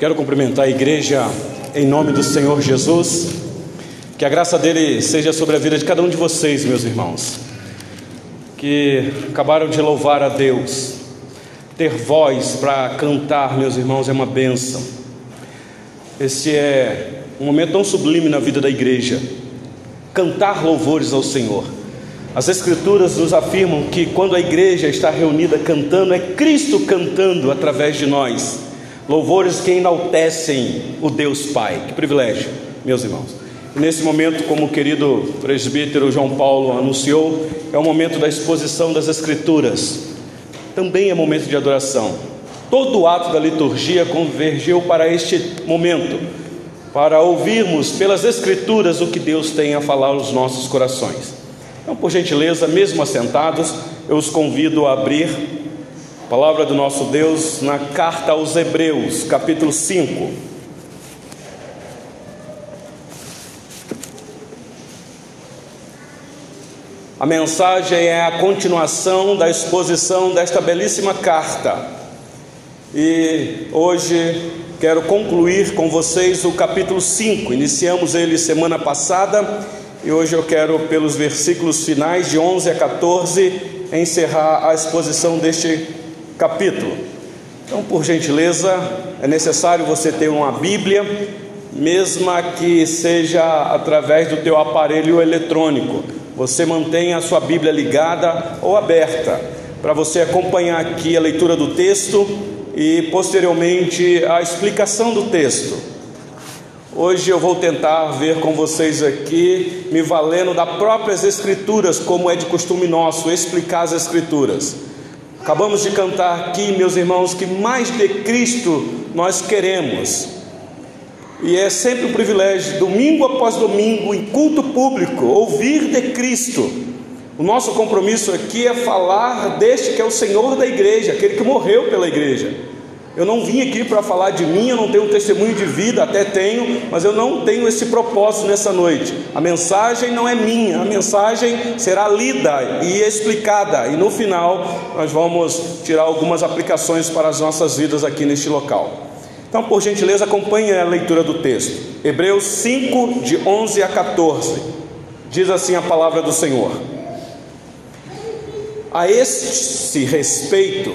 Quero cumprimentar a igreja em nome do Senhor Jesus. Que a graça dele seja sobre a vida de cada um de vocês, meus irmãos, que acabaram de louvar a Deus. Ter voz para cantar, meus irmãos, é uma bênção. Este é um momento tão sublime na vida da igreja. Cantar louvores ao Senhor. As Escrituras nos afirmam que quando a igreja está reunida cantando, é Cristo cantando através de nós. Louvores que enaltecem o Deus Pai. Que privilégio, meus irmãos. Nesse momento, como o querido presbítero João Paulo anunciou, é o momento da exposição das Escrituras. Também é momento de adoração. Todo o ato da liturgia convergiu para este momento, para ouvirmos pelas Escrituras o que Deus tem a falar aos nossos corações. Então, por gentileza, mesmo assentados, eu os convido a abrir palavra do nosso Deus na carta aos Hebreus, capítulo 5. A mensagem é a continuação da exposição desta belíssima carta. E hoje quero concluir com vocês o capítulo 5. Iniciamos ele semana passada e hoje eu quero, pelos versículos finais de 11 a 14, encerrar a exposição deste capítulo. Então, por gentileza, é necessário você ter uma Bíblia, mesma que seja através do teu aparelho eletrônico você mantém a sua Bíblia ligada ou aberta para você acompanhar aqui a leitura do texto e posteriormente a explicação do texto. Hoje eu vou tentar ver com vocês aqui, me valendo das próprias Escrituras, como é de costume nosso, explicar as Escrituras. Acabamos de cantar aqui, meus irmãos, que mais de Cristo nós queremos. E é sempre um privilégio, domingo após domingo, em culto público, ouvir de Cristo. O nosso compromisso aqui é falar deste que é o Senhor da igreja, aquele que morreu pela igreja. Eu não vim aqui para falar de mim, eu não tenho um testemunho de vida, até tenho, mas eu não tenho esse propósito nessa noite. A mensagem não é minha, a mensagem será lida e explicada, e no final nós vamos tirar algumas aplicações para as nossas vidas aqui neste local. Então, por gentileza, acompanhe a leitura do texto. Hebreus 5, de 11 a 14. Diz assim a palavra do Senhor: A este respeito,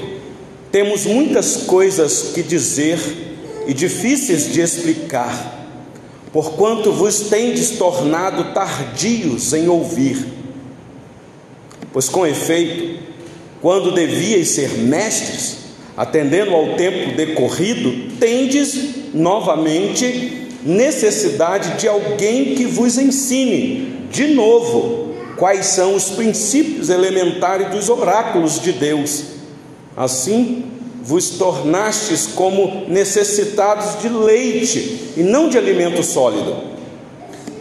temos muitas coisas que dizer e difíceis de explicar, porquanto vos tendes tornado tardios em ouvir. Pois com efeito, quando devíeis ser mestres, atendendo ao tempo decorrido, tendes novamente necessidade de alguém que vos ensine de novo quais são os princípios elementares dos oráculos de Deus. Assim, vos tornastes como necessitados de leite e não de alimento sólido.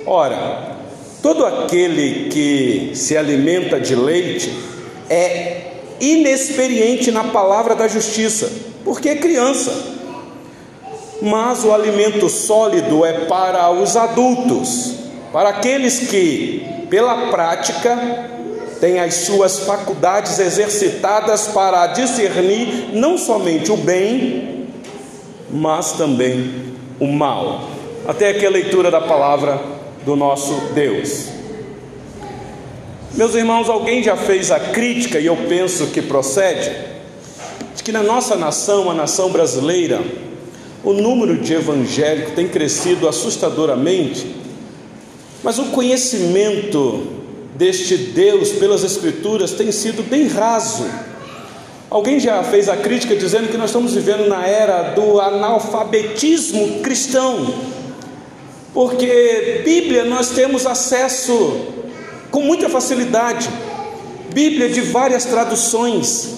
Ora, todo aquele que se alimenta de leite é inexperiente na palavra da justiça, porque é criança. Mas o alimento sólido é para os adultos, para aqueles que, pela prática, têm as suas faculdades exercitadas para discernir não somente o bem, mas também o mal. Até aqui a leitura da palavra do nosso Deus. Meus irmãos, alguém já fez a crítica, e eu penso que procede, de que na nossa nação, a nação brasileira, o número de evangélicos tem crescido assustadoramente, mas o conhecimento deste Deus pelas Escrituras tem sido bem raso. Alguém já fez a crítica dizendo que nós estamos vivendo na era do analfabetismo cristão, porque Bíblia nós temos acesso com muita facilidade. Bíblia de várias traduções,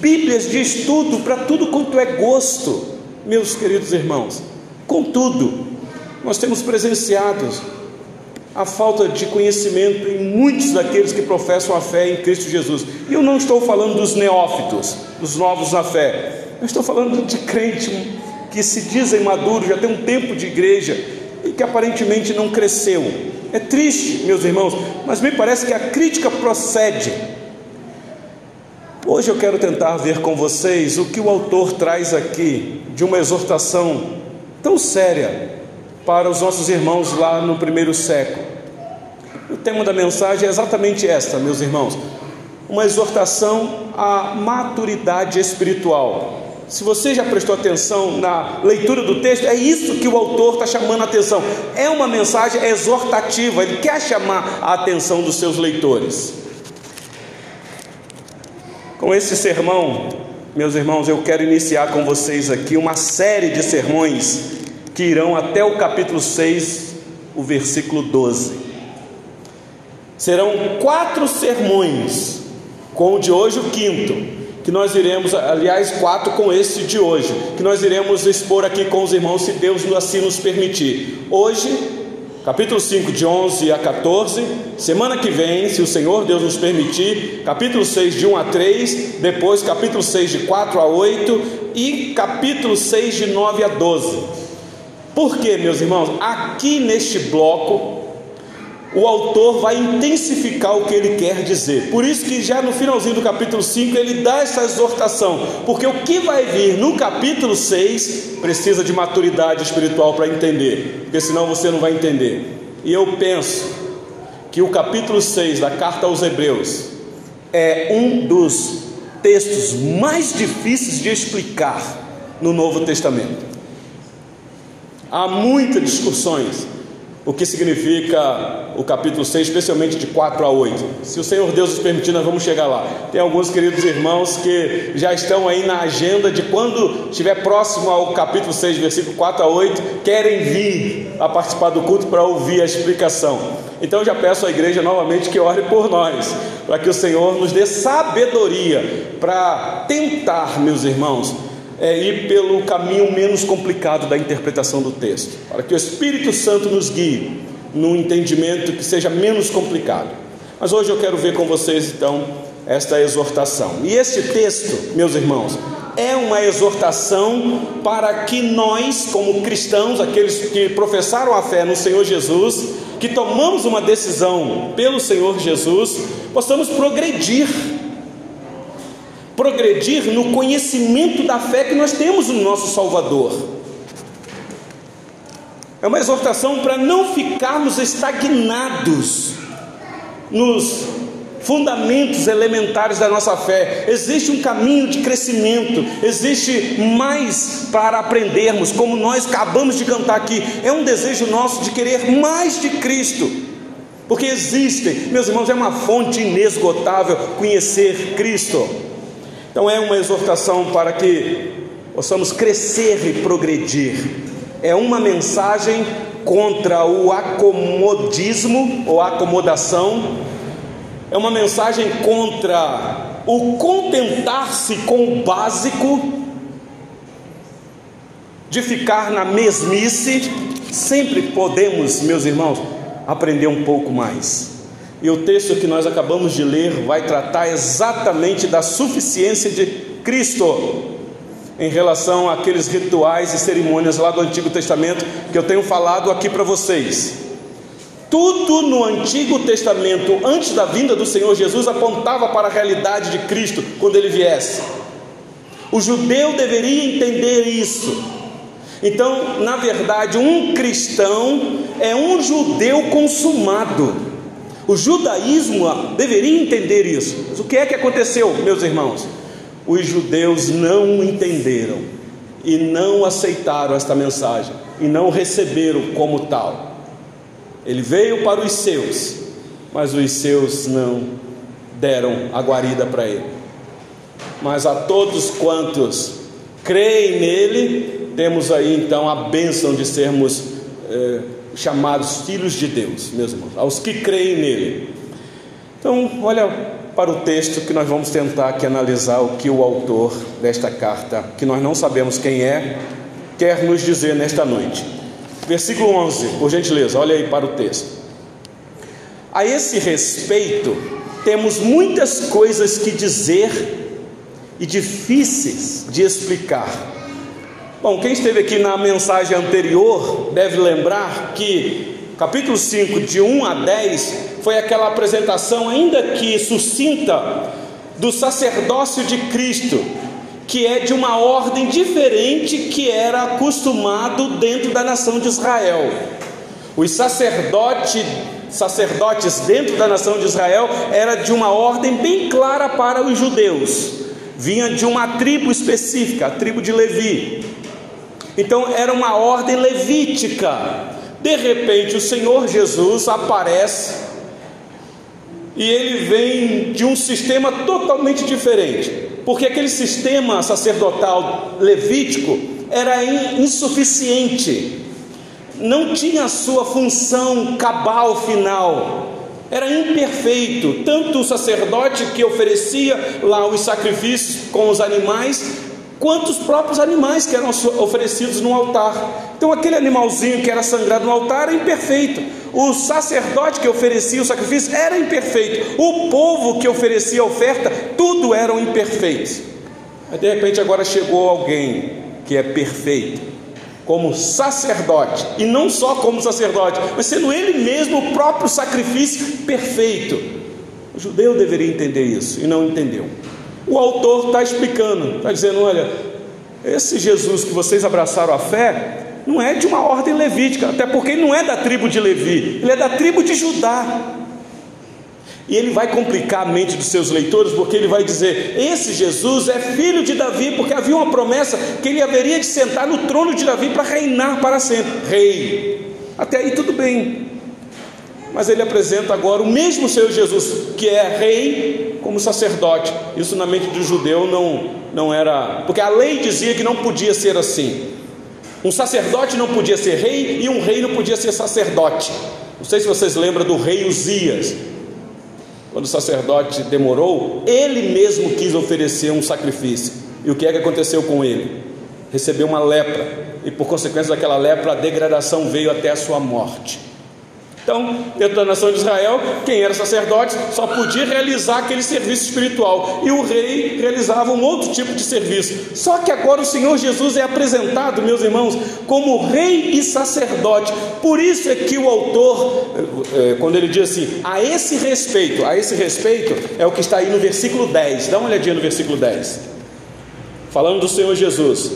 Bíblias de estudo para tudo quanto é gosto, meus queridos irmãos. Contudo, nós temos presenciado a falta de conhecimento em muitos daqueles que professam a fé em Cristo Jesus. E eu não estou falando dos neófitos, dos novos na fé. Eu estou falando de crentes que se dizem maduros, já tem um tempo de igreja e que aparentemente não cresceu é triste, meus irmãos, mas me parece que a crítica procede. Hoje eu quero tentar ver com vocês o que o autor traz aqui de uma exortação tão séria para os nossos irmãos lá no primeiro século. O tema da mensagem é exatamente esta, meus irmãos: uma exortação à maturidade espiritual. Se você já prestou atenção na leitura do texto, é isso que o autor está chamando a atenção. É uma mensagem exortativa, ele quer chamar a atenção dos seus leitores. Com esse sermão, meus irmãos, eu quero iniciar com vocês aqui uma série de sermões que irão até o capítulo 6, o versículo 12. Serão quatro sermões, com o de hoje o quinto que nós iremos, aliás, quatro com esse de hoje, que nós iremos expor aqui com os irmãos, se Deus assim nos permitir. Hoje, capítulo 5, de 11 a 14. Semana que vem, se o Senhor Deus nos permitir, capítulo 6, de 1 a 3. Depois, capítulo 6, de 4 a 8. E capítulo 6, de 9 a 12. Por quê, meus irmãos? Aqui neste bloco, o autor vai intensificar o que ele quer dizer. Por isso que já no finalzinho do capítulo 5 ele dá essa exortação, porque o que vai vir no capítulo 6 precisa de maturidade espiritual para entender, porque senão você não vai entender. E eu penso que o capítulo 6 da carta aos Hebreus é um dos textos mais difíceis de explicar no Novo Testamento. Há muitas discussões o que significa o capítulo 6, especialmente de 4 a 8. Se o Senhor Deus nos permitir, nós vamos chegar lá. Tem alguns queridos irmãos que já estão aí na agenda de quando estiver próximo ao capítulo 6, versículo 4 a 8, querem vir a participar do culto para ouvir a explicação. Então eu já peço à igreja novamente que ore por nós, para que o Senhor nos dê sabedoria para tentar, meus irmãos, é ir pelo caminho menos complicado da interpretação do texto, para que o Espírito Santo nos guie num entendimento que seja menos complicado. Mas hoje eu quero ver com vocês então esta exortação. E este texto, meus irmãos, é uma exortação para que nós, como cristãos, aqueles que professaram a fé no Senhor Jesus, que tomamos uma decisão pelo Senhor Jesus, possamos progredir progredir no conhecimento da fé que nós temos no nosso Salvador. É uma exortação para não ficarmos estagnados nos fundamentos elementares da nossa fé. Existe um caminho de crescimento, existe mais para aprendermos, como nós acabamos de cantar aqui. É um desejo nosso de querer mais de Cristo. Porque existem, meus irmãos, é uma fonte inesgotável conhecer Cristo. Então é uma exortação para que possamos crescer e progredir. É uma mensagem contra o acomodismo ou acomodação. É uma mensagem contra o contentar-se com o básico, de ficar na mesmice. Sempre podemos, meus irmãos, aprender um pouco mais. E o texto que nós acabamos de ler vai tratar exatamente da suficiência de Cristo em relação àqueles rituais e cerimônias lá do Antigo Testamento que eu tenho falado aqui para vocês. Tudo no Antigo Testamento, antes da vinda do Senhor Jesus, apontava para a realidade de Cristo quando ele viesse. O judeu deveria entender isso. Então, na verdade, um cristão é um judeu consumado. O judaísmo deveria entender isso. Mas o que é que aconteceu, meus irmãos? Os judeus não entenderam e não aceitaram esta mensagem e não receberam como tal. Ele veio para os seus, mas os seus não deram a guarida para ele. Mas a todos quantos creem nele, temos aí então a bênção de sermos. Eh, chamados filhos de Deus, meus irmãos, aos que creem nele. Então, olha para o texto que nós vamos tentar aqui analisar o que o autor desta carta, que nós não sabemos quem é, quer nos dizer nesta noite. Versículo 11, por gentileza, olha aí para o texto. A esse respeito, temos muitas coisas que dizer e difíceis de explicar Bom, quem esteve aqui na mensagem anterior deve lembrar que capítulo 5, de 1 a 10, foi aquela apresentação, ainda que sucinta, do sacerdócio de Cristo, que é de uma ordem diferente que era acostumado dentro da nação de Israel. Os sacerdotes, sacerdotes dentro da nação de Israel era de uma ordem bem clara para os judeus. Vinha de uma tribo específica, a tribo de Levi. Então era uma ordem levítica. De repente o Senhor Jesus aparece e ele vem de um sistema totalmente diferente, porque aquele sistema sacerdotal levítico era insuficiente, não tinha a sua função cabal final, era imperfeito, tanto o sacerdote que oferecia lá os sacrifícios com os animais, quanto os próprios animais que eram oferecidos no altar. Então, aquele animalzinho que era sangrado no altar era imperfeito. O sacerdote que oferecia o sacrifício era imperfeito. O povo que oferecia a oferta, tudo eram imperfeitos. Mas de repente agora chegou alguém que é perfeito, como sacerdote, e não só como sacerdote, mas sendo ele mesmo o próprio sacrifício perfeito. O judeu deveria entender isso e não entendeu. O autor está explicando, está dizendo: olha, esse Jesus que vocês abraçaram a fé, não é de uma ordem levítica, até porque ele não é da tribo de Levi, ele é da tribo de Judá. E ele vai complicar a mente dos seus leitores, porque ele vai dizer: esse Jesus é filho de Davi, porque havia uma promessa que ele haveria de sentar no trono de Davi para reinar para sempre rei. Até aí tudo bem. Mas ele apresenta agora o mesmo Senhor Jesus, que é rei como sacerdote. Isso na mente do judeu não, não era. Porque a lei dizia que não podia ser assim. Um sacerdote não podia ser rei e um rei não podia ser sacerdote. Não sei se vocês lembram do rei Uzias. Quando o sacerdote demorou, ele mesmo quis oferecer um sacrifício. E o que é que aconteceu com ele? Recebeu uma lepra, e por consequência daquela lepra, a degradação veio até a sua morte. Então, dentro da nação de Israel, quem era sacerdote só podia realizar aquele serviço espiritual, e o rei realizava um outro tipo de serviço. Só que agora o Senhor Jesus é apresentado, meus irmãos, como rei e sacerdote. Por isso é que o autor, eh, eh, quando ele diz assim, a esse respeito, a esse respeito, é o que está aí no versículo 10. Dá uma olhadinha no versículo 10. Falando do Senhor Jesus,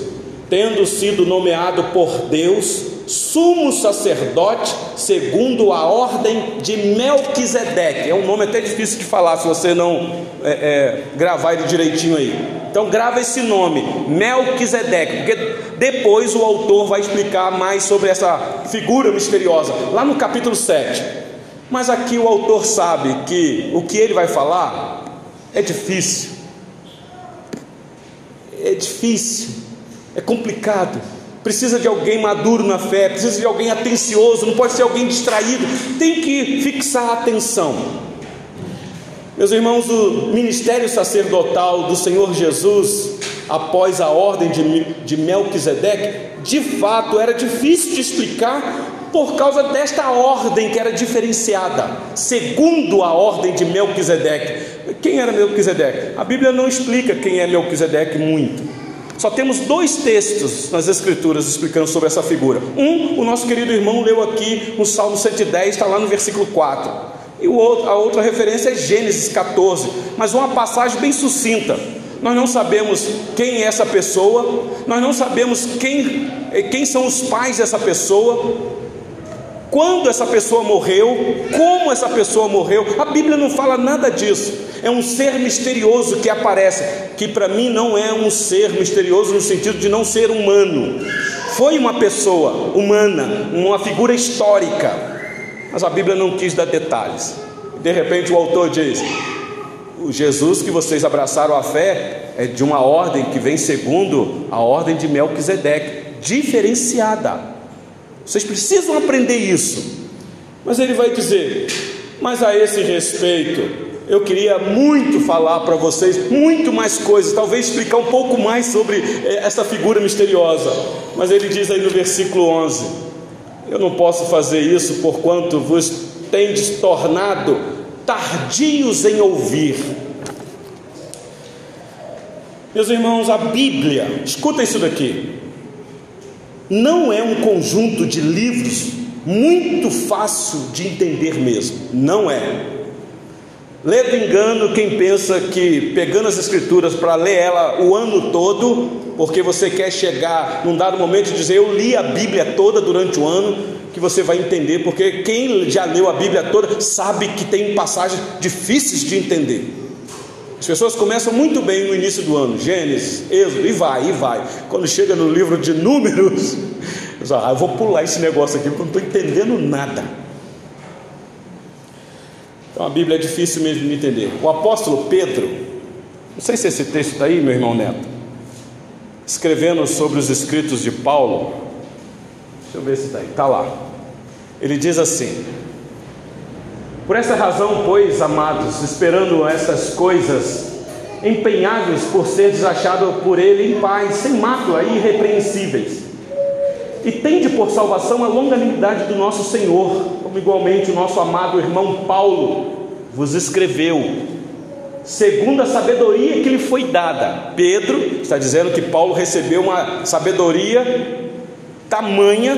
tendo sido nomeado por Deus sumo sacerdote segundo a ordem de Melquisedeque. É um nome até difícil de falar se você não é, é, gravar ele direitinho aí. Então grava esse nome, Melquisedeque, porque depois o autor vai explicar mais sobre essa figura misteriosa, lá no capítulo 7. Mas aqui o autor sabe que o que ele vai falar é difícil. É difícil, é complicado precisa de alguém maduro na fé, precisa de alguém atencioso, não pode ser alguém distraído, tem que fixar a atenção. Meus irmãos, o ministério sacerdotal do Senhor Jesus, após a ordem de, de Melquisedeque, de fato era difícil de explicar por causa desta ordem que era diferenciada, segundo a ordem de Melquisedeque. Quem era Melquisedeque? A Bíblia não explica quem é Melquisedeque muito. Só temos dois textos nas Escrituras explicando sobre essa figura. Um, o nosso querido irmão leu aqui no Salmo 110, está lá no versículo 4. E a outra referência é Gênesis 14, mas uma passagem bem sucinta. Nós não sabemos quem é essa pessoa, nós não sabemos quem, quem são os pais dessa pessoa, quando essa pessoa morreu, como essa pessoa morreu, a Bíblia não fala nada disso. É um ser misterioso que aparece, que para mim não é um ser misterioso no sentido de não ser humano. Foi uma pessoa humana, uma figura histórica, mas a Bíblia não quis dar detalhes. De repente o autor diz: o Jesus que vocês abraçaram a fé é de uma ordem que vem segundo a ordem de Melquisedeque, diferenciada. Vocês precisam aprender isso. Mas ele vai dizer: Mas a esse respeito, eu queria muito falar para vocês, muito mais coisas, talvez explicar um pouco mais sobre eh, essa figura misteriosa. Mas ele diz aí no versículo 11: Eu não posso fazer isso porquanto vos tendes tornado tardios em ouvir. Meus irmãos, a Bíblia, escuta isso daqui não é um conjunto de livros muito fácil de entender mesmo, não é. Ledo engano quem pensa que pegando as escrituras para ler ela o ano todo, porque você quer chegar num dado momento e dizer eu li a Bíblia toda durante o ano, que você vai entender, porque quem já leu a Bíblia toda sabe que tem passagens difíceis de entender. As pessoas começam muito bem no início do ano, Gênesis, Êxodo, e vai, e vai. Quando chega no livro de Números, ah, eu vou pular esse negócio aqui porque eu não estou entendendo nada. Então a Bíblia é difícil mesmo de entender. O apóstolo Pedro, não sei se esse texto está aí, meu irmão Neto, escrevendo sobre os escritos de Paulo, deixa eu ver se está aí, está lá. Ele diz assim: Por essa razão, pois, amados, esperando essas coisas, empenhados por ser desachado por ele em paz, sem mácula e irrepreensíveis, e tende por salvação a longanimidade do nosso Senhor, como igualmente o nosso amado irmão Paulo vos escreveu, segundo a sabedoria que lhe foi dada. Pedro está dizendo que Paulo recebeu uma sabedoria tamanha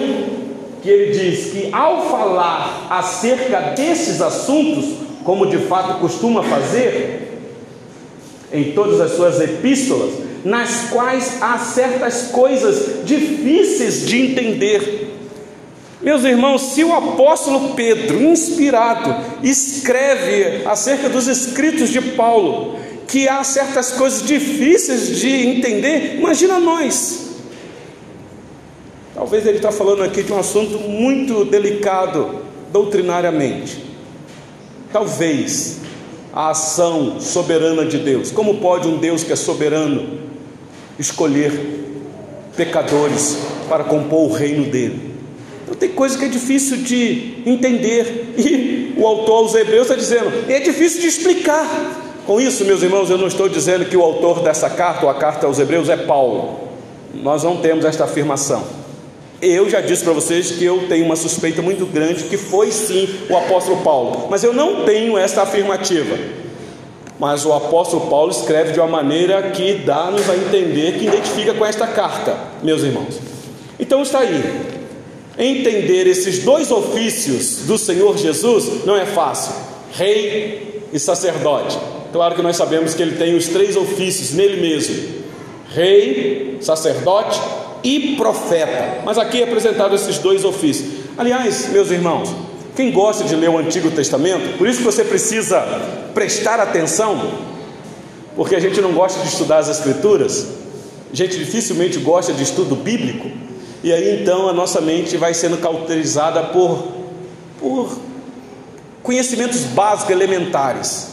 que ele diz que ao falar acerca desses assuntos, como de fato costuma fazer em todas as suas epístolas, nas quais há certas coisas difíceis de entender. Meus irmãos, se o apóstolo Pedro, inspirado, escreve acerca dos escritos de Paulo, que há certas coisas difíceis de entender, imagina nós. Talvez ele está falando aqui de um assunto muito delicado doutrinariamente. Talvez a ação soberana de Deus. Como pode um Deus que é soberano escolher pecadores para compor o reino dele? Então tem coisa que é difícil de entender, e o autor aos Hebreus está dizendo, é difícil de explicar. Com isso, meus irmãos, eu não estou dizendo que o autor dessa carta, ou a carta aos Hebreus, é Paulo. Nós não temos esta afirmação. Eu já disse para vocês que eu tenho uma suspeita muito grande que foi sim o apóstolo Paulo, mas eu não tenho esta afirmativa. Mas o apóstolo Paulo escreve de uma maneira que dá-nos a entender que identifica com esta carta, meus irmãos. Então está aí, entender esses dois ofícios do Senhor Jesus não é fácil: rei e sacerdote. Claro que nós sabemos que ele tem os três ofícios nele mesmo: rei, sacerdote e profeta. Mas aqui é apresentado esses dois ofícios. Aliás, meus irmãos, quem gosta de ler o Antigo Testamento, por isso que você precisa prestar atenção, porque a gente não gosta de estudar as Escrituras, a gente dificilmente gosta de estudo bíblico. E aí então a nossa mente vai sendo cauterizada por, por conhecimentos básicos, elementares.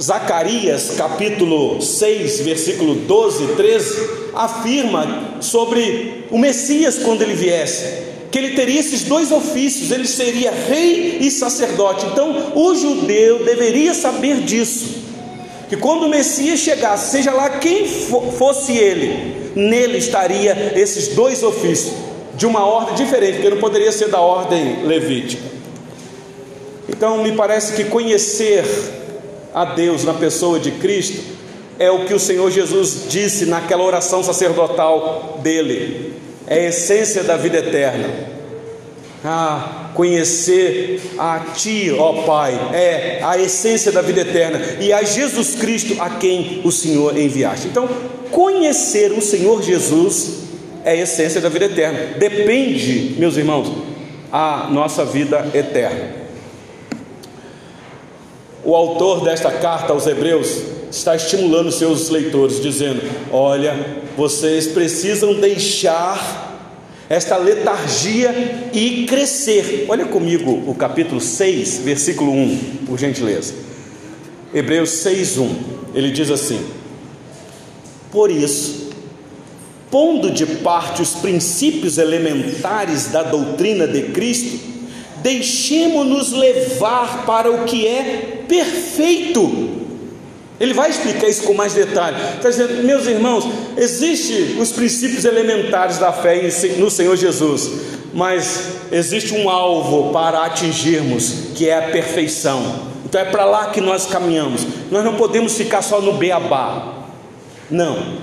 Zacarias capítulo 6, versículo 12 e 13, afirma sobre o Messias quando ele viesse, que ele teria esses dois ofícios, ele seria rei e sacerdote. Então o judeu deveria saber disso, que quando o Messias chegasse, seja lá quem fosse ele, nele estaria esses dois ofícios, de uma ordem diferente, porque não poderia ser da ordem levítica. Então, me parece que conhecer a Deus na pessoa de Cristo é o que o Senhor Jesus disse naquela oração sacerdotal dele, é a essência da vida eterna. Ah, conhecer a Ti, ó Pai, é a essência da vida eterna e a Jesus Cristo a quem o Senhor enviaste. Então, conhecer o Senhor Jesus é a essência da vida eterna. Depende, meus irmãos, a nossa vida eterna. O autor desta carta aos Hebreus está estimulando seus leitores, dizendo: Olha, vocês precisam deixar esta letargia e crescer. Olha comigo o capítulo 6, versículo 1, por gentileza. Hebreus 6, 1. Ele diz assim: Por isso, pondo de parte os princípios elementares da doutrina de Cristo, deixemos-nos levar para o que é perfeito ele vai explicar isso com mais detalhe. Está dizendo, meus irmãos, existem os princípios elementares da fé no Senhor Jesus, mas existe um alvo para atingirmos, que é a perfeição. Então é para lá que nós caminhamos. Nós não podemos ficar só no beabá. Não.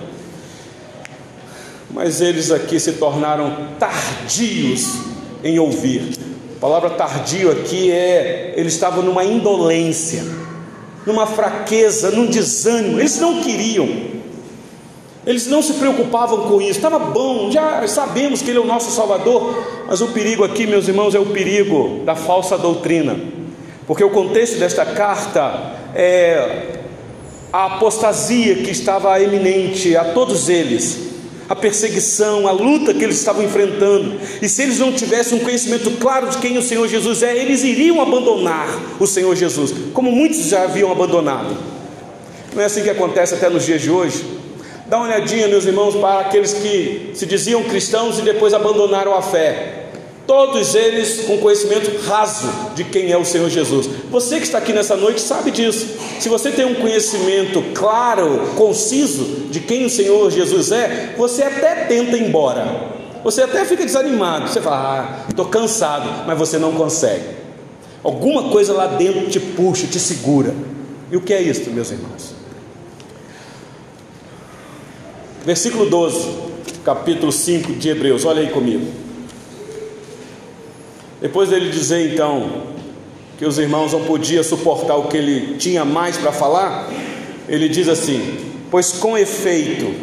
Mas eles aqui se tornaram tardios em ouvir. A palavra tardio aqui é, eles estavam numa indolência numa fraqueza, num desânimo. Eles não queriam, eles não se preocupavam com isso. Estava bom, já sabemos que Ele é o nosso Salvador, mas o perigo aqui, meus irmãos, é o perigo da falsa doutrina, porque o contexto desta carta é a apostasia que estava eminente a todos eles a perseguição, a luta que eles estavam enfrentando. E se eles não tivessem um conhecimento claro de quem o Senhor Jesus é, eles iriam abandonar o Senhor Jesus, como muitos já haviam abandonado. Não é assim que acontece até nos dias de hoje? Dá uma olhadinha, meus irmãos, para aqueles que se diziam cristãos e depois abandonaram a fé. Todos eles com conhecimento raso de quem é o Senhor Jesus. Você que está aqui nessa noite sabe disso. Se você tem um conhecimento claro, conciso de quem o Senhor Jesus é, você até tenta ir embora. Você até fica desanimado. Você fala, ah, estou cansado, mas você não consegue. Alguma coisa lá dentro te puxa, te segura. E o que é isso, meus irmãos? Versículo 12, capítulo 5 de Hebreus, olha aí comigo. Depois dele dizer então que os irmãos não podiam suportar o que ele tinha mais para falar, ele diz assim: Pois com efeito,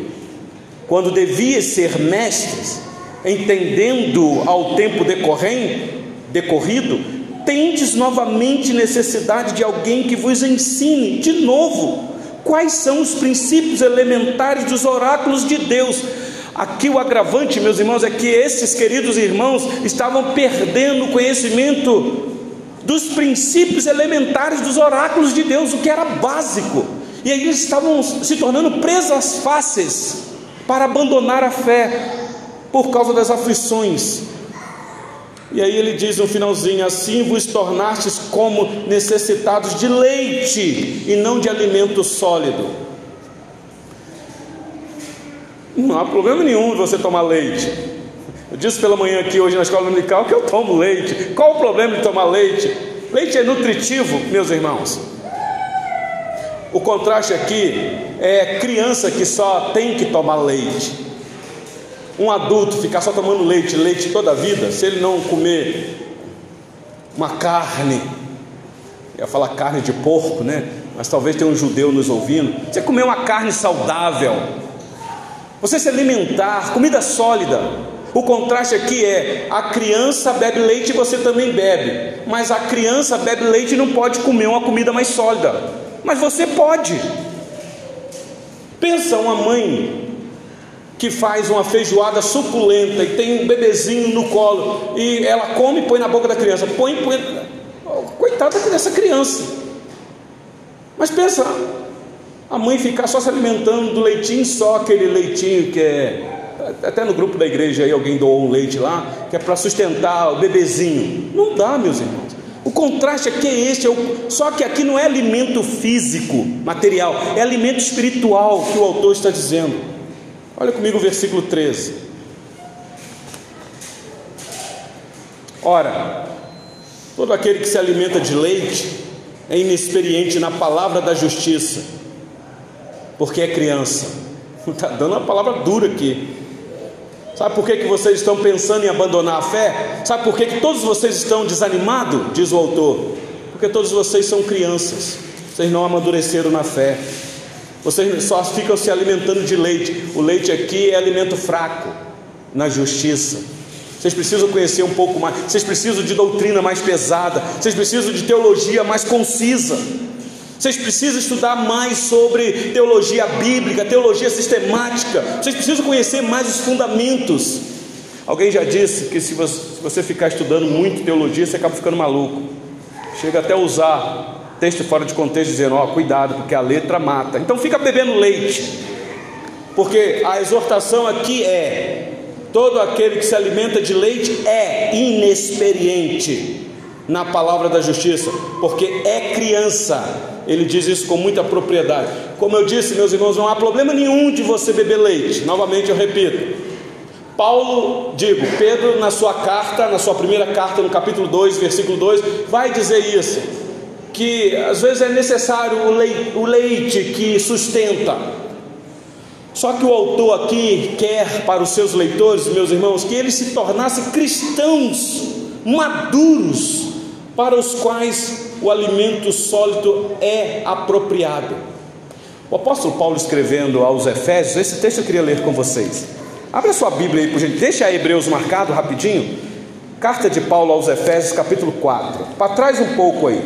quando devia ser mestres, entendendo ao tempo decorrente, decorrido, tendes novamente necessidade de alguém que vos ensine de novo quais são os princípios elementares dos oráculos de Deus Aqui o agravante, meus irmãos, é que esses queridos irmãos estavam perdendo o conhecimento dos princípios elementares dos oráculos de Deus, o que era básico. E aí eles estavam se tornando presas fáceis para abandonar a fé por causa das aflições. E aí ele diz no finalzinho: Assim vos tornastes como necessitados de leite e não de alimento sólido. Não há problema nenhum de você tomar leite. Eu disse pela manhã aqui hoje na escola dominical que eu tomo leite. Qual o problema de tomar leite? Leite é nutritivo, meus irmãos. O contraste aqui é criança que só tem que tomar leite. Um adulto ficar só tomando leite, leite toda a vida, se ele não comer uma carne, eu ia falar carne de porco, né? Mas talvez tenha um judeu nos ouvindo. Você comer uma carne saudável, você se alimentar, comida sólida. O contraste aqui é: a criança bebe leite e você também bebe, mas a criança bebe leite e não pode comer uma comida mais sólida, mas você pode. Pensa uma mãe que faz uma feijoada suculenta e tem um bebezinho no colo e ela come e põe na boca da criança, põe, põe, coitada dessa criança. Mas pensa, a mãe ficar só se alimentando do leitinho, só aquele leitinho que é. Até no grupo da igreja aí alguém doou um leite lá, que é para sustentar o bebezinho. Não dá, meus irmãos. O contraste aqui é este, é o... só que aqui não é alimento físico, material, é alimento espiritual que o autor está dizendo. Olha comigo o versículo 13. Ora, todo aquele que se alimenta de leite é inexperiente na palavra da justiça porque é criança. Está dando uma palavra dura aqui. Sabe por que, que vocês estão pensando em abandonar a fé? Sabe por que, que todos vocês estão desanimados? Diz o autor. Porque todos vocês são crianças. Vocês não amadureceram na fé. Vocês só ficam se alimentando de leite. O leite aqui é alimento fraco na justiça. Vocês precisam conhecer um pouco mais. Vocês precisam de doutrina mais pesada. Vocês precisam de teologia mais concisa. Vocês precisam estudar mais sobre teologia bíblica, teologia sistemática. Vocês precisam conhecer mais os fundamentos. Alguém já disse que se você ficar estudando muito teologia, você acaba ficando maluco. Chega até a usar texto fora de contexto, dizendo: Ó, oh, cuidado, porque a letra mata. Então fica bebendo leite, porque a exortação aqui é: todo aquele que se alimenta de leite é inexperiente na palavra da justiça, porque é criança ele diz isso com muita propriedade. Como eu disse, meus irmãos, não há problema nenhum de você beber leite. Novamente eu repito. Paulo, digo, Pedro, na sua carta, na sua primeira carta, no capítulo 2, versículo 2, vai dizer isso: que às vezes é necessário o leite, que sustenta. Só que o autor aqui quer para os seus leitores, meus irmãos, que eles se tornassem cristãos maduros, para os quais o alimento sólido é apropriado. O apóstolo Paulo escrevendo aos Efésios, esse texto eu queria ler com vocês. Abra sua Bíblia aí, por gente. Deixa a Hebreus marcado rapidinho. Carta de Paulo aos Efésios, capítulo 4. Para trás um pouco aí.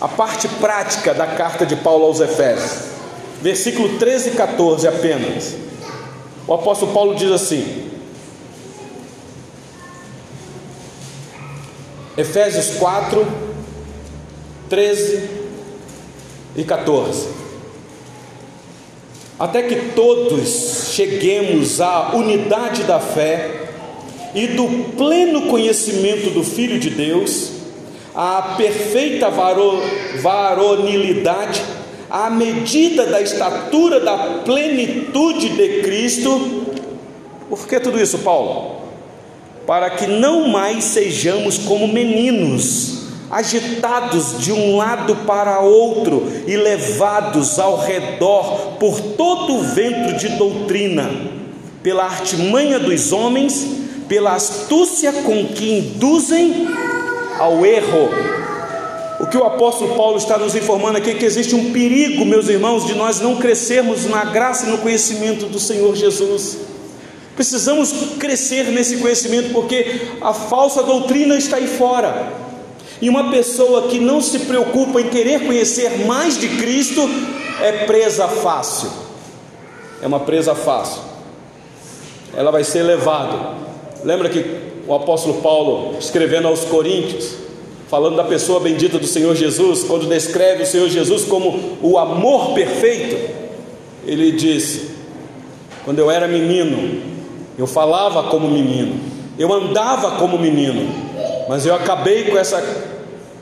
A parte prática da carta de Paulo aos Efésios. Versículo 13 e 14 apenas. O apóstolo Paulo diz assim: Efésios 4, 13 e 14 até que todos cheguemos à unidade da fé e do pleno conhecimento do Filho de Deus, à perfeita varonilidade, à medida da estatura da plenitude de Cristo. Por que tudo isso, Paulo? Para que não mais sejamos como meninos agitados de um lado para outro e levados ao redor por todo o vento de doutrina, pela artimanha dos homens, pela astúcia com que induzem ao erro. O que o apóstolo Paulo está nos informando aqui é que existe um perigo, meus irmãos, de nós não crescermos na graça e no conhecimento do Senhor Jesus. Precisamos crescer nesse conhecimento porque a falsa doutrina está aí fora. E uma pessoa que não se preocupa em querer conhecer mais de Cristo é presa fácil. É uma presa fácil. Ela vai ser levada. Lembra que o apóstolo Paulo, escrevendo aos Coríntios, falando da pessoa bendita do Senhor Jesus, quando descreve o Senhor Jesus como o amor perfeito, ele disse: Quando eu era menino, eu falava como menino, eu andava como menino, mas eu acabei com essa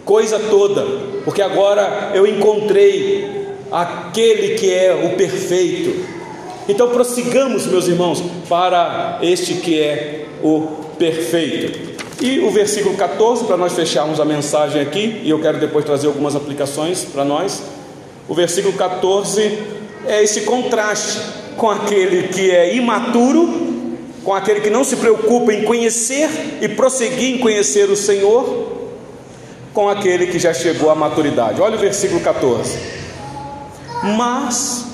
coisa toda, porque agora eu encontrei aquele que é o perfeito. Então prossigamos, meus irmãos, para este que é o perfeito. E o versículo 14, para nós fecharmos a mensagem aqui, e eu quero depois trazer algumas aplicações para nós. O versículo 14 é esse contraste com aquele que é imaturo, com aquele que não se preocupa em conhecer e prosseguir em conhecer o Senhor, com aquele que já chegou à maturidade. Olha o versículo 14. Mas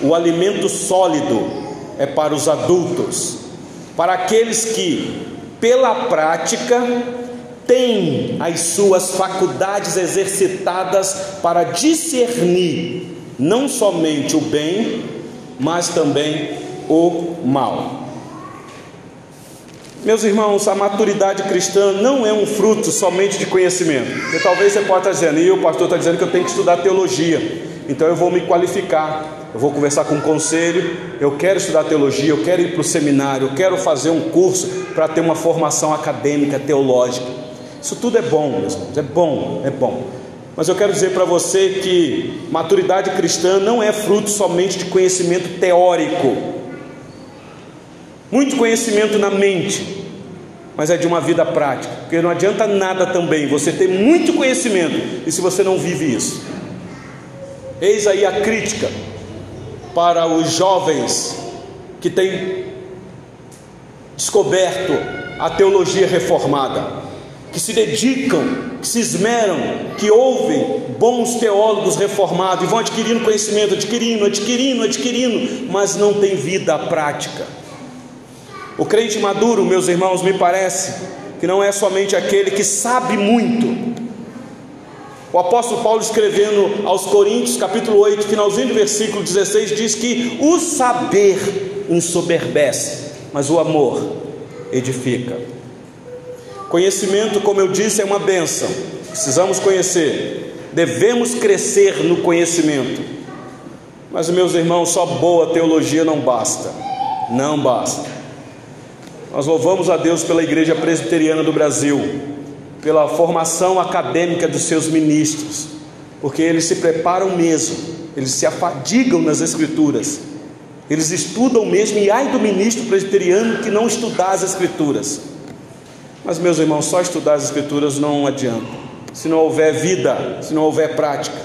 o alimento sólido é para os adultos, para aqueles que, pela prática, têm as suas faculdades exercitadas para discernir não somente o bem, mas também o mal. Meus irmãos, a maturidade cristã não é um fruto somente de conhecimento. Talvez você possa estar dizendo, e o pastor está dizendo que eu tenho que estudar teologia, então eu vou me qualificar, eu vou conversar com o um conselho, eu quero estudar teologia, eu quero ir para o seminário, eu quero fazer um curso para ter uma formação acadêmica, teológica. Isso tudo é bom, meus irmãos, é bom, é bom. Mas eu quero dizer para você que maturidade cristã não é fruto somente de conhecimento teórico muito conhecimento na mente, mas é de uma vida prática, porque não adianta nada também você ter muito conhecimento e se você não vive isso. Eis aí a crítica para os jovens que têm descoberto a teologia reformada, que se dedicam, que se esmeram, que ouvem bons teólogos reformados e vão adquirindo conhecimento, adquirindo, adquirindo, adquirindo, mas não tem vida prática. O crente maduro, meus irmãos, me parece que não é somente aquele que sabe muito. O apóstolo Paulo, escrevendo aos Coríntios, capítulo 8, finalzinho do versículo 16, diz que o saber ensoberbece, mas o amor edifica. Conhecimento, como eu disse, é uma benção, precisamos conhecer, devemos crescer no conhecimento. Mas, meus irmãos, só boa teologia não basta, não basta. Nós louvamos a Deus pela Igreja Presbiteriana do Brasil, pela formação acadêmica dos seus ministros, porque eles se preparam mesmo, eles se afadigam nas Escrituras, eles estudam mesmo, e ai do ministro presbiteriano que não estudar as Escrituras. Mas, meus irmãos, só estudar as Escrituras não adianta, se não houver vida, se não houver prática.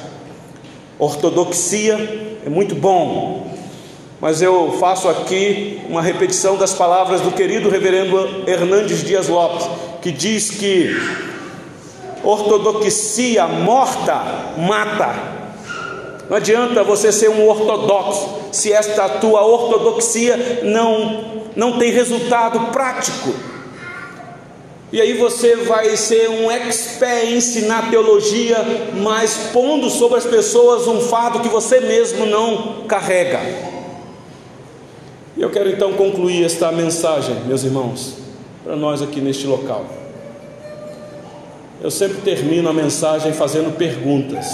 Ortodoxia é muito bom, mas eu faço aqui uma repetição das palavras do querido reverendo Hernandes Dias Lopes, que diz que Ortodoxia morta mata. Não adianta você ser um ortodoxo se esta tua ortodoxia não não tem resultado prático. E aí você vai ser um expert em ensinar teologia, mas pondo sobre as pessoas um fardo que você mesmo não carrega. E eu quero então concluir esta mensagem, meus irmãos, para nós aqui neste local. Eu sempre termino a mensagem fazendo perguntas.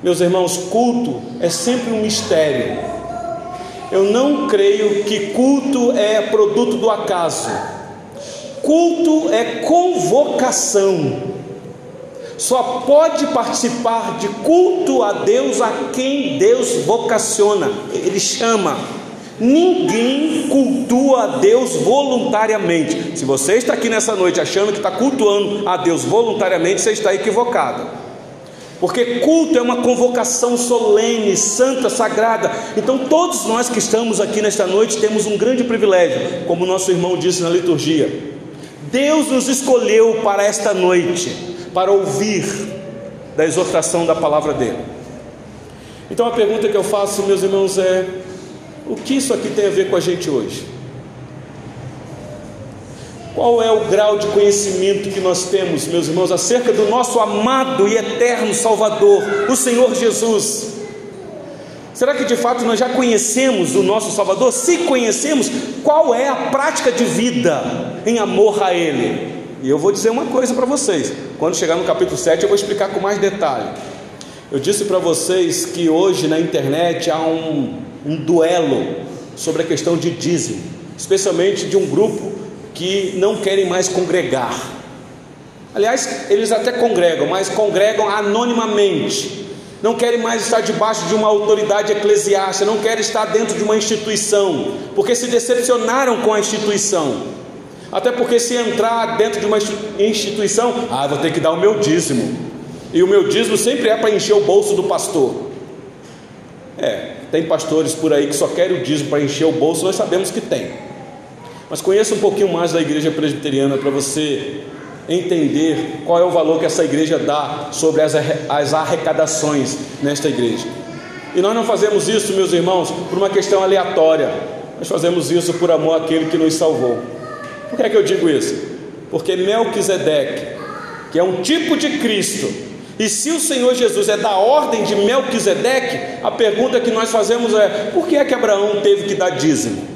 Meus irmãos, culto é sempre um mistério. Eu não creio que culto é produto do acaso. Culto é convocação. Só pode participar de culto a Deus a quem Deus vocaciona, Ele chama. Ninguém cultua a Deus voluntariamente. Se você está aqui nessa noite achando que está cultuando a Deus voluntariamente, você está equivocado. Porque culto é uma convocação solene, santa, sagrada. Então, todos nós que estamos aqui nesta noite temos um grande privilégio, como nosso irmão disse na liturgia. Deus nos escolheu para esta noite, para ouvir da exortação da palavra dele. Então, a pergunta que eu faço, meus irmãos, é: o que isso aqui tem a ver com a gente hoje? Qual é o grau de conhecimento que nós temos, meus irmãos, acerca do nosso amado e eterno Salvador, o Senhor Jesus? Será que de fato nós já conhecemos o nosso Salvador? Se conhecemos, qual é a prática de vida em amor a Ele? E eu vou dizer uma coisa para vocês: quando chegar no capítulo 7, eu vou explicar com mais detalhe. Eu disse para vocês que hoje na internet há um, um duelo sobre a questão de dízimo, especialmente de um grupo que não querem mais congregar. Aliás, eles até congregam, mas congregam anonimamente. Não querem mais estar debaixo de uma autoridade eclesiástica, não querem estar dentro de uma instituição, porque se decepcionaram com a instituição. Até porque se entrar dentro de uma instituição, ah, vou ter que dar o meu dízimo. E o meu dízimo sempre é para encher o bolso do pastor. É, tem pastores por aí que só querem o dízimo para encher o bolso, nós sabemos que tem. Mas conheça um pouquinho mais da igreja presbiteriana para você entender qual é o valor que essa igreja dá sobre as, as arrecadações nesta igreja. E nós não fazemos isso, meus irmãos, por uma questão aleatória, nós fazemos isso por amor àquele que nos salvou. Por que é que eu digo isso? Porque Melquisedeque, que é um tipo de Cristo, e se o Senhor Jesus é da ordem de Melquisedeque, a pergunta que nós fazemos é: por que é que Abraão teve que dar dízimo?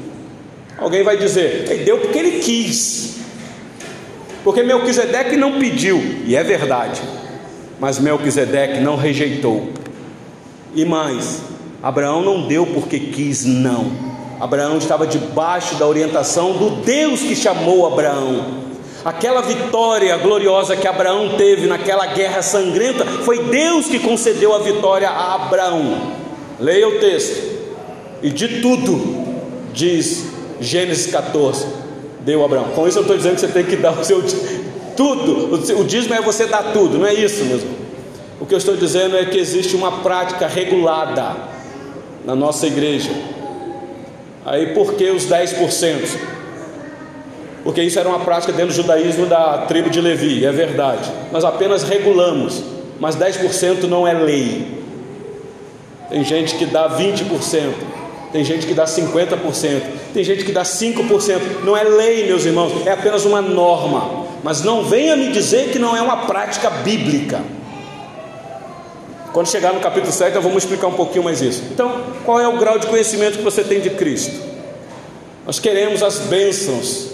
Alguém vai dizer, ele deu porque ele quis. Porque Melquisedeque não pediu, e é verdade, mas Melquisedeque não rejeitou. E mais, Abraão não deu porque quis, não. Abraão estava debaixo da orientação do Deus que chamou Abraão. Aquela vitória gloriosa que Abraão teve naquela guerra sangrenta, foi Deus que concedeu a vitória a Abraão. Leia o texto. E de tudo, diz Gênesis 14, deu Abraão. Com isso eu estou dizendo que você tem que dar o seu tudo. O dízimo é você dar tudo, não é isso mesmo. O que eu estou dizendo é que existe uma prática regulada na nossa igreja. Aí por que os 10%? Porque isso era uma prática dentro do judaísmo da tribo de Levi, é verdade. Nós apenas regulamos, mas 10% não é lei. Tem gente que dá 20%, tem gente que dá 50%, tem gente que dá 5%. Não é lei, meus irmãos, é apenas uma norma. Mas não venha me dizer que não é uma prática bíblica. Quando chegar no capítulo 7, eu vou explicar um pouquinho mais isso. Então, qual é o grau de conhecimento que você tem de Cristo? Nós queremos as bênçãos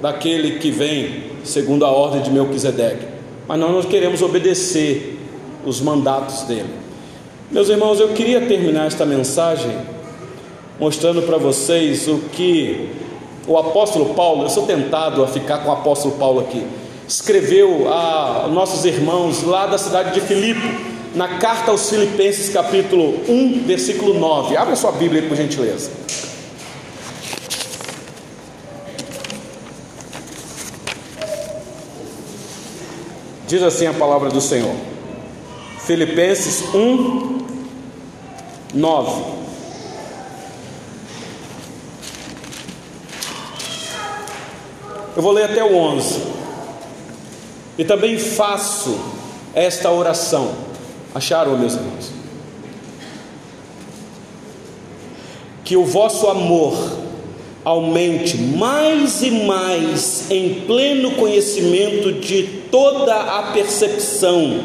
daquele que vem segundo a ordem de Melquisedeque, mas nós não queremos obedecer os mandatos dele. Meus irmãos, eu queria terminar esta mensagem mostrando para vocês o que o apóstolo Paulo, eu sou tentado a ficar com o apóstolo Paulo aqui, escreveu a nossos irmãos lá da cidade de Filipe, na carta aos Filipenses, capítulo 1, versículo 9. Abra sua Bíblia por gentileza. Diz assim a palavra do Senhor. Filipenses 1, 9. Eu vou ler até o 11. E também faço esta oração. Acharam, meus irmãos? Que o vosso amor aumente mais e mais em pleno conhecimento de toda a percepção,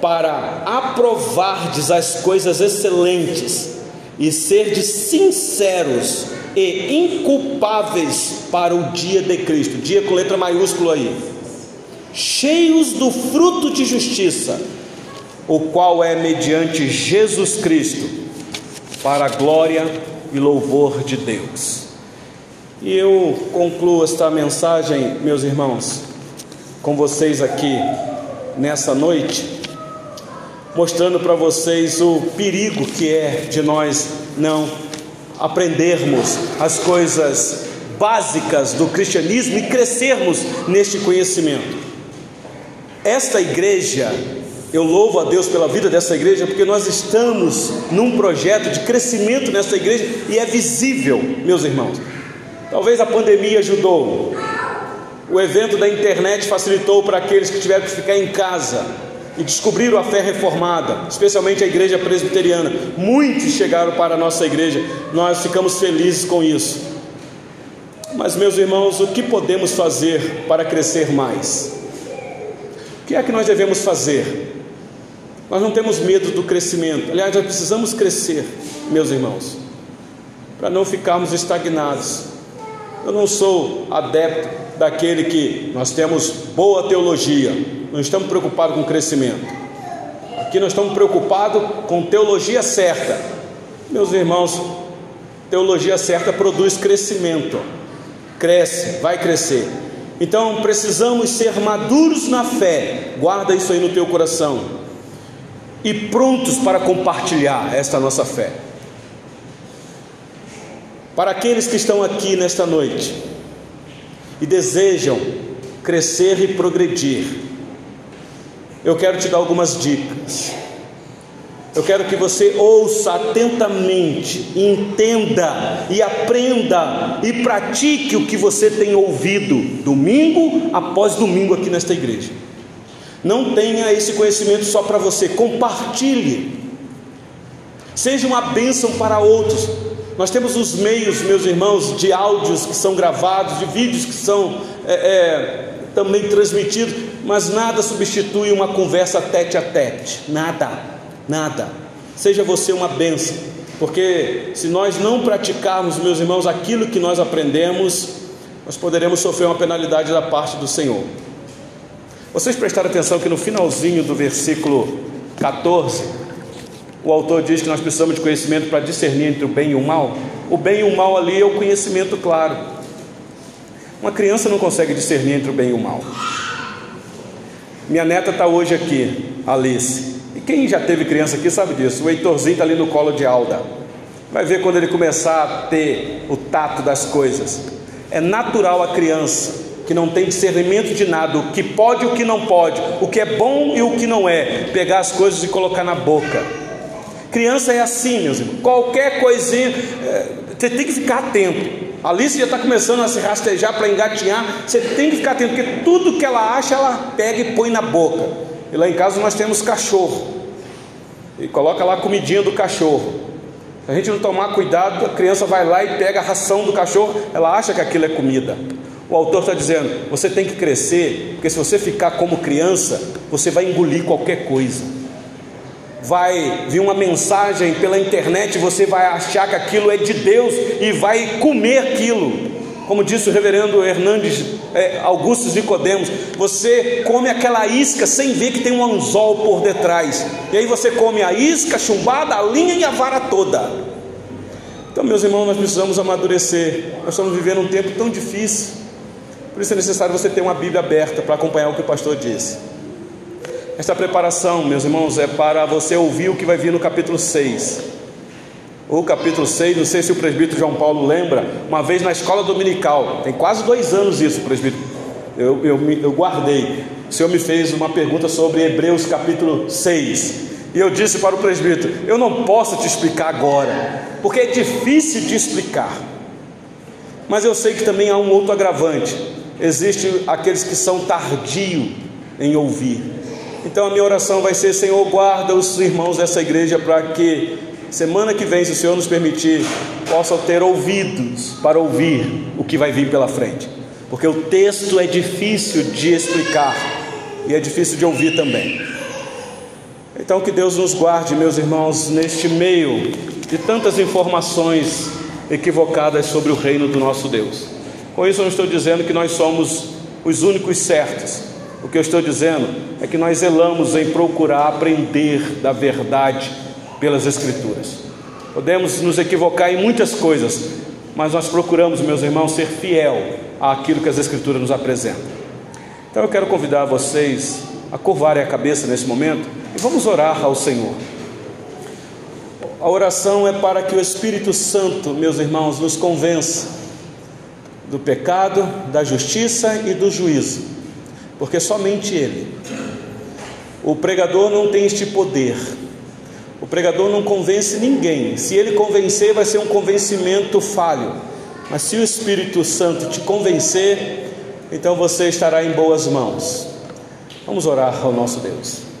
para aprovardes as coisas excelentes e serdes sinceros e inculpáveis para o dia de Cristo, dia com letra maiúscula aí, cheios do fruto de justiça, o qual é mediante Jesus Cristo, para a glória e louvor de Deus. E eu concluo esta mensagem, meus irmãos, com vocês aqui nessa noite, mostrando para vocês o perigo que é de nós não aprendermos as coisas básicas do cristianismo e crescermos neste conhecimento. Esta igreja, eu louvo a Deus pela vida dessa igreja, porque nós estamos num projeto de crescimento nessa igreja e é visível, meus irmãos. Talvez a pandemia ajudou. O evento da internet facilitou para aqueles que tiveram que ficar em casa e descobriram a fé reformada, especialmente a igreja presbiteriana. Muitos chegaram para a nossa igreja, nós ficamos felizes com isso. Mas, meus irmãos, o que podemos fazer para crescer mais? O que é que nós devemos fazer? Nós não temos medo do crescimento, aliás, nós precisamos crescer, meus irmãos, para não ficarmos estagnados. Eu não sou adepto daquele que nós temos boa teologia, não estamos preocupados com crescimento. Aqui nós estamos preocupados com teologia certa. Meus irmãos, teologia certa produz crescimento. Cresce, vai crescer. Então precisamos ser maduros na fé. Guarda isso aí no teu coração. E prontos para compartilhar esta nossa fé. Para aqueles que estão aqui nesta noite e desejam crescer e progredir, eu quero te dar algumas dicas. Eu quero que você ouça atentamente, entenda e aprenda e pratique o que você tem ouvido domingo após domingo aqui nesta igreja. Não tenha esse conhecimento só para você, compartilhe. Seja uma bênção para outros. Nós temos os meios, meus irmãos, de áudios que são gravados, de vídeos que são é, é, também transmitidos, mas nada substitui uma conversa tete a tete. Nada, nada. Seja você uma bênção, porque se nós não praticarmos, meus irmãos, aquilo que nós aprendemos, nós poderemos sofrer uma penalidade da parte do Senhor. Vocês prestaram atenção que no finalzinho do versículo 14, o autor diz que nós precisamos de conhecimento para discernir entre o bem e o mal. O bem e o mal ali é o conhecimento claro. Uma criança não consegue discernir entre o bem e o mal. Minha neta está hoje aqui, Alice. E quem já teve criança aqui sabe disso. O Heitorzinho está ali no colo de Alda. Vai ver quando ele começar a ter o tato das coisas. É natural a criança que não tem discernimento de nada, o que pode e o que não pode, o que é bom e o que não é, pegar as coisas e colocar na boca. Criança é assim, meus irmãos. Qualquer coisinha, é, você tem que ficar atento. A Alice já está começando a se rastejar para engatinhar. Você tem que ficar atento, porque tudo que ela acha, ela pega e põe na boca. E lá em casa nós temos cachorro. E coloca lá a comidinha do cachorro. Se a gente não tomar cuidado, a criança vai lá e pega a ração do cachorro, ela acha que aquilo é comida. O autor está dizendo: você tem que crescer, porque se você ficar como criança, você vai engolir qualquer coisa vai vir uma mensagem pela internet, você vai achar que aquilo é de Deus e vai comer aquilo. Como disse o reverendo Hernandes é, Augustus Nicodemos, você come aquela isca sem ver que tem um anzol por detrás. E aí você come a isca, a chumbada, a linha e a vara toda. Então, meus irmãos, nós precisamos amadurecer. Nós estamos vivendo um tempo tão difícil. Por isso é necessário você ter uma Bíblia aberta para acompanhar o que o pastor disse. Esta preparação, meus irmãos, é para você ouvir o que vai vir no capítulo 6. O capítulo 6, não sei se o presbítero João Paulo lembra, uma vez na escola dominical, tem quase dois anos isso, presbítero, eu, eu, eu guardei. O senhor me fez uma pergunta sobre Hebreus capítulo 6. E eu disse para o presbítero: Eu não posso te explicar agora, porque é difícil de explicar. Mas eu sei que também há um outro agravante: existe aqueles que são tardios em ouvir. Então a minha oração vai ser: Senhor, guarda os irmãos dessa igreja para que semana que vem, se o Senhor nos permitir, possam ter ouvidos para ouvir o que vai vir pela frente, porque o texto é difícil de explicar e é difícil de ouvir também. Então que Deus nos guarde, meus irmãos, neste meio de tantas informações equivocadas sobre o reino do nosso Deus. Com isso, eu não estou dizendo que nós somos os únicos certos. O que eu estou dizendo é que nós zelamos em procurar aprender da verdade pelas Escrituras. Podemos nos equivocar em muitas coisas, mas nós procuramos, meus irmãos, ser fiel àquilo que as Escrituras nos apresentam. Então eu quero convidar vocês a curvarem a cabeça nesse momento e vamos orar ao Senhor. A oração é para que o Espírito Santo, meus irmãos, nos convença do pecado, da justiça e do juízo, porque somente Ele. O pregador não tem este poder. O pregador não convence ninguém. Se ele convencer, vai ser um convencimento falho. Mas se o Espírito Santo te convencer, então você estará em boas mãos. Vamos orar ao nosso Deus.